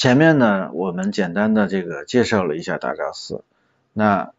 前面呢，我们简单的这个介绍了一下大昭寺，那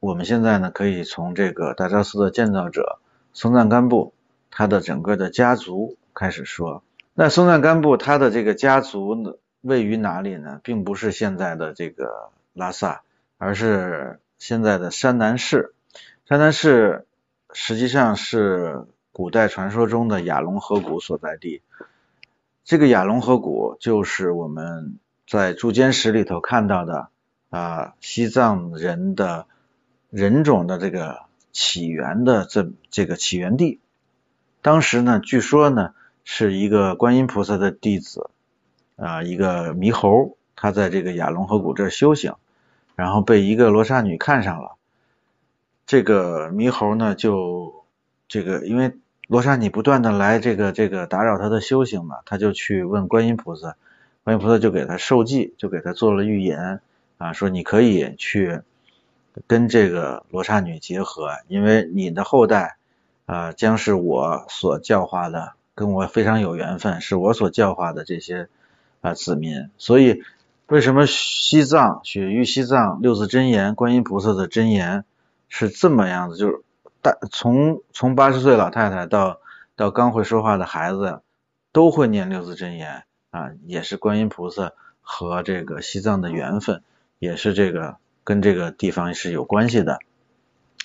我们现在呢，可以从这个大昭寺的建造者松赞干布他的整个的家族开始说。那松赞干布他的这个家族呢，位于哪里呢？并不是现在的这个拉萨，而是现在的山南市。山南市实际上是古代传说中的雅龙河谷所在地。这个雅龙河谷就是我们在铸坚石里头看到的啊，西藏人的人种的这个起源的这这个起源地。当时呢，据说呢，是一个观音菩萨的弟子啊，一个猕猴，他在这个雅龙河谷这修行，然后被一个罗刹女看上了。这个猕猴呢，就这个因为。罗刹女不断的来这个这个打扰他的修行嘛，他就去问观音菩萨，观音菩萨就给他授记，就给他做了预言啊，说你可以去跟这个罗刹女结合，因为你的后代啊将是我所教化的，跟我非常有缘分，是我所教化的这些啊子民，所以为什么西藏雪域西藏六字真言观音菩萨的真言是这么样子，就是。从从八十岁老太太到到刚会说话的孩子，都会念六字真言啊，也是观音菩萨和这个西藏的缘分，也是这个跟这个地方是有关系的。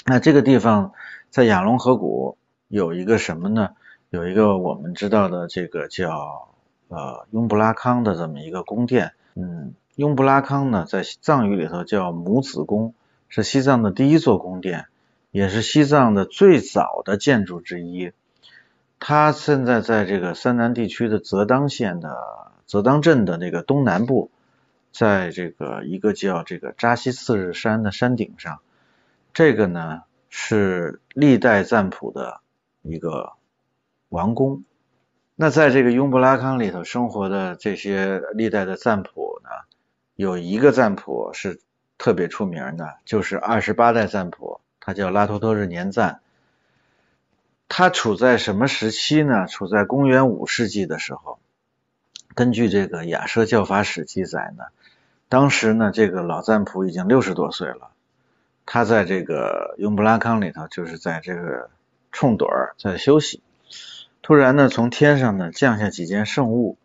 那这个地方在雅龙河谷有一个什么呢？有一个我们知道的这个叫呃雍布拉康的这么一个宫殿。嗯，雍布拉康呢，在藏语里头叫母子宫，是西藏的第一座宫殿。也是西藏的最早的建筑之一，它现在在这个三南地区的泽当县的泽当镇的那个东南部，在这个一个叫这个扎西次日山的山顶上，这个呢是历代赞普的一个王宫。那在这个雍布拉康里头生活的这些历代的赞普呢，有一个赞普是特别出名的，就是二十八代赞普。它叫拉托托日年赞，它处在什么时期呢？处在公元五世纪的时候。根据这个雅舍教法史记载呢，当时呢，这个老赞普已经六十多岁了，他在这个雍布拉康里头，就是在这个冲盹儿在休息。突然呢，从天上呢降下几件圣物，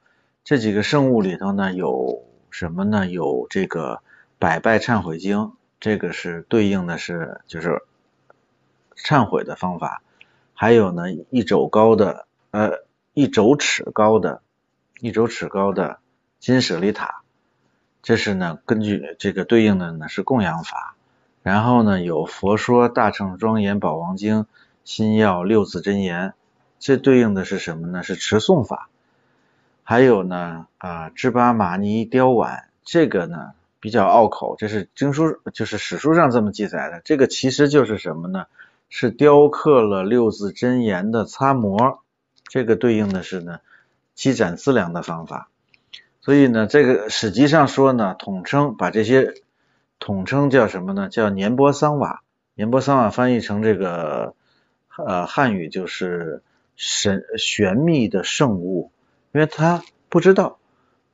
这几个圣物里头呢有什么呢？有这个百拜忏悔经。这个是对应的是就是忏悔的方法，还有呢一肘高的呃一肘尺高的一肘尺高的金舍利塔，这是呢根据这个对应的呢是供养法，然后呢有佛说大乘庄严宝王经心要六字真言，这对应的是什么呢？是持诵法，还有呢啊芝巴玛尼雕碗，这个呢。比较拗口，这是经书，就是史书上这么记载的。这个其实就是什么呢？是雕刻了六字真言的擦模，这个对应的是呢积攒资粮的方法。所以呢，这个史籍上说呢，统称把这些统称叫什么呢？叫年波桑瓦。年波桑瓦翻译成这个呃汉语就是神玄秘的圣物，因为他不知道。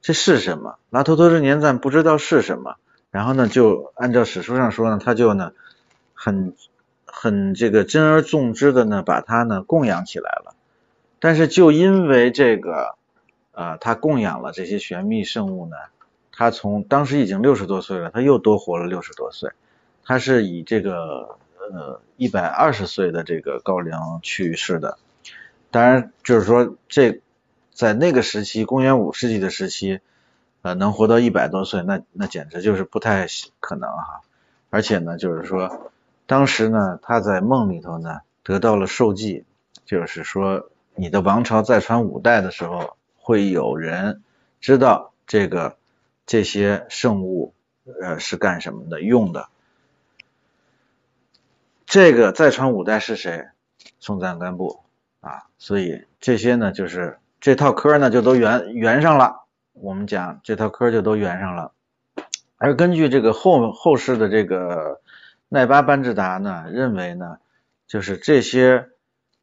这是什么？拉托托日年赞不知道是什么，然后呢，就按照史书上说呢，他就呢很很这个珍而重之的呢，把它呢供养起来了。但是就因为这个啊，他供养了这些玄秘圣物呢，他从当时已经六十多岁了，他又多活了六十多岁。他是以这个呃一百二十岁的这个高龄去世的。当然，就是说这。在那个时期，公元五世纪的时期，呃，能活到一百多岁，那那简直就是不太可能哈。而且呢，就是说，当时呢，他在梦里头呢，得到了授记，就是说，你的王朝再传五代的时候，会有人知道这个这些圣物，呃，是干什么的用的。这个再传五代是谁？松赞干布啊，所以这些呢，就是。这套科呢就都圆圆上了，我们讲这套科就都圆上了。而根据这个后后世的这个奈巴班智达呢，认为呢，就是这些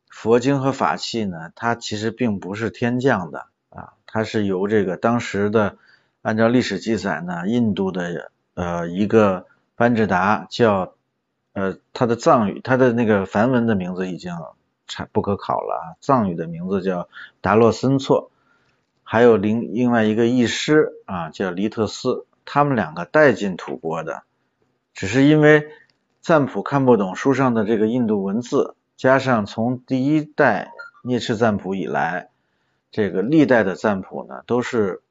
佛经和法器呢，它其实并不是天降的啊，它是由这个当时的按照历史记载呢，印度的呃一个班智达叫呃他的藏语，他的那个梵文的名字已经不可考了啊，藏语的名字叫达洛森措，还有另另外一个译师啊叫黎特斯，他们两个带进吐蕃的，只是因为赞普看不懂书上的这个印度文字，加上从第一代聂赤赞普以来。这个历代的赞普呢，都是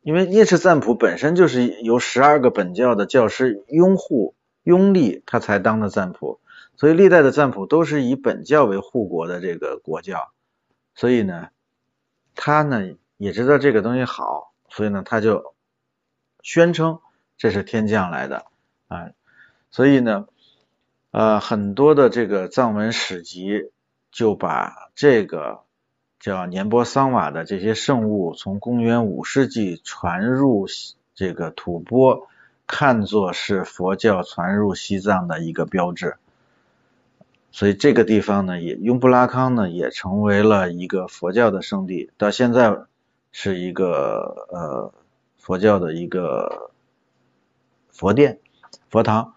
因为聂赤赞普本身就是由十二个本教的教师拥护拥立他才当的赞普，所以历代的赞普都是以本教为护国的这个国教，所以呢，他呢也知道这个东西好，所以呢他就宣称这是天降来的啊，所以呢，呃很多的这个藏文史籍就把这个。叫年波桑瓦的这些圣物，从公元五世纪传入这个吐蕃，看作是佛教传入西藏的一个标志。所以这个地方呢，也雍布拉康呢，也成为了一个佛教的圣地，到现在是一个呃佛教的一个佛殿、佛堂。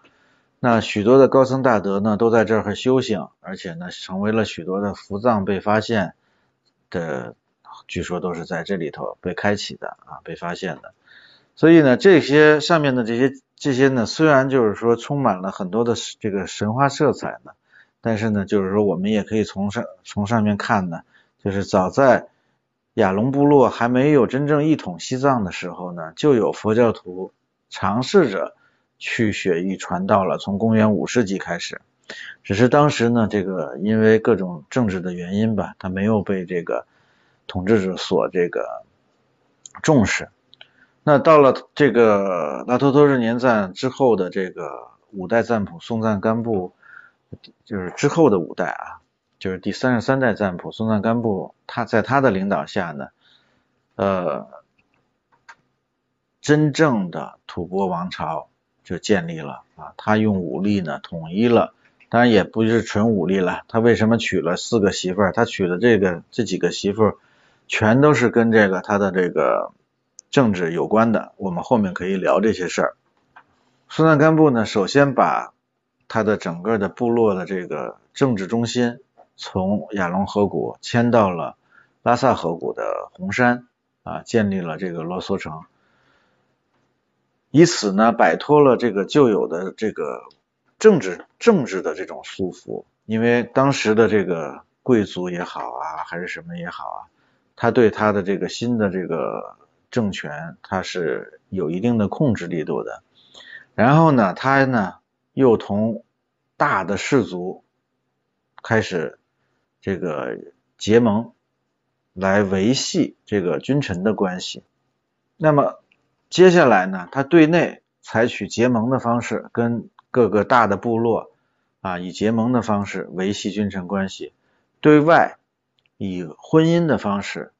那许多的高僧大德呢，都在这儿修行，而且呢，成为了许多的福藏被发现。的据说都是在这里头被开启的啊，被发现的。所以呢，这些上面的这些这些呢，虽然就是说充满了很多的这个神话色彩呢，但是呢，就是说我们也可以从上从上面看呢，就是早在亚龙部落还没有真正一统西藏的时候呢，就有佛教徒尝试着去雪域传道了。从公元五世纪开始。只是当时呢，这个因为各种政治的原因吧，他没有被这个统治者所这个重视。那到了这个拉托托日年赞之后的这个五代赞普松赞干布，就是之后的五代啊，就是第三十三代赞普松赞干布，他在他的领导下呢，呃，真正的吐蕃王朝就建立了啊，他用武力呢统一了。当然也不是纯武力了，他为什么娶了四个媳妇儿？他娶的这个这几个媳妇儿，全都是跟这个他的这个政治有关的。我们后面可以聊这些事儿。苏赞干布呢，首先把他的整个的部落的这个政治中心从亚龙河谷迁到了拉萨河谷的红山啊，建立了这个罗梭城，以此呢摆脱了这个旧有的这个。政治政治的这种束缚，因为当时的这个贵族也好啊，还是什么也好啊，他对他的这个新的这个政权，他是有一定的控制力度的。然后呢，他呢又同大的氏族开始这个结盟，来维系这个君臣的关系。那么接下来呢，他对内采取结盟的方式跟。各个大的部落啊，以结盟的方式维系君臣关系；对外以婚姻的方式，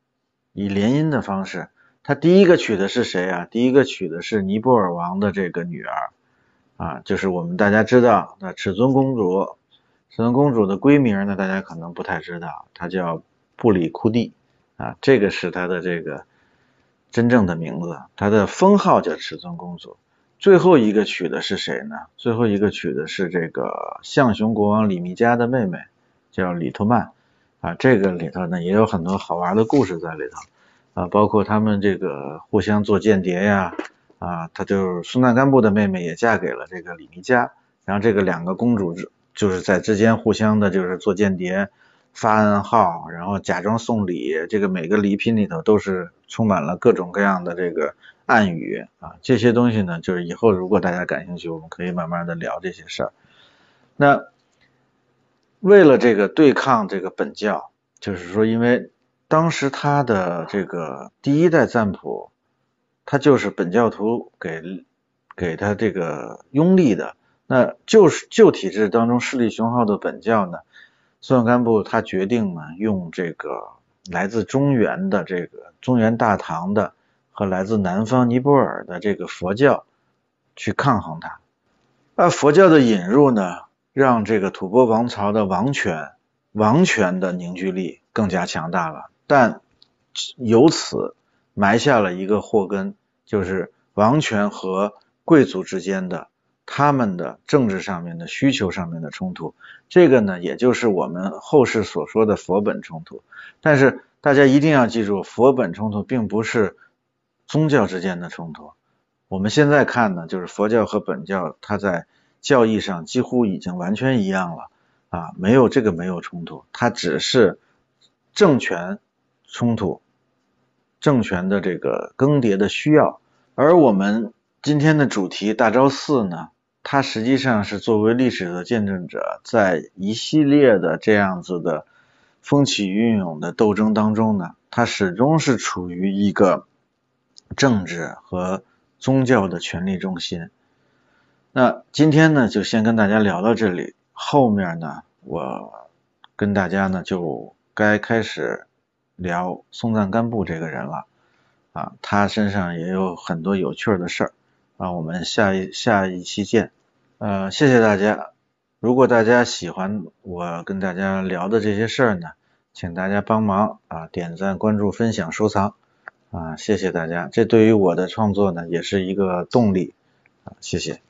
以联姻的方式。他第一个娶的是谁啊？第一个娶的是尼泊尔王的这个女儿啊，就是我们大家知道的尺尊公主。尺尊公主的闺名呢，大家可能不太知道，她叫布里库蒂啊，这个是她的这个真正的名字，她的封号叫尺尊公主。最后一个娶的是谁呢？最后一个娶的是这个象雄国王李密加的妹妹，叫李托曼啊。这个里头呢也有很多好玩的故事在里头啊，包括他们这个互相做间谍呀啊，她就是苏纳干布的妹妹也嫁给了这个李弥加，然后这个两个公主就是在之间互相的就是做间谍。发暗号，然后假装送礼，这个每个礼品里头都是充满了各种各样的这个暗语啊，这些东西呢，就是以后如果大家感兴趣，我们可以慢慢的聊这些事儿。那为了这个对抗这个本教，就是说，因为当时他的这个第一代赞普，他就是本教徒给给他这个拥立的，那就是旧体制当中势力雄厚的本教呢。松赞干布他决定呢，用这个来自中原的这个中原大唐的和来自南方尼泊尔的这个佛教去抗衡他。而佛教的引入呢，让这个吐蕃王朝的王权王权的凝聚力更加强大了。但由此埋下了一个祸根，就是王权和贵族之间的他们的政治上面的需求上面的冲突。这个呢，也就是我们后世所说的佛本冲突。但是大家一定要记住，佛本冲突并不是宗教之间的冲突。我们现在看呢，就是佛教和本教，它在教义上几乎已经完全一样了啊，没有这个没有冲突，它只是政权冲突，政权的这个更迭的需要。而我们今天的主题大昭寺呢，它实际上是作为历史的见证者，在一系列的这样子的风起云涌的斗争当中呢，它始终是处于一个政治和宗教的权力中心。那今天呢，就先跟大家聊到这里。后面呢，我跟大家呢就该开始聊松赞干布这个人了啊，他身上也有很多有趣的事儿啊。我们下一下一期见，呃，谢谢大家。如果大家喜欢我跟大家聊的这些事儿呢，请大家帮忙啊，点赞、关注、分享、收藏啊，谢谢大家。这对于我的创作呢，也是一个动力啊，谢谢。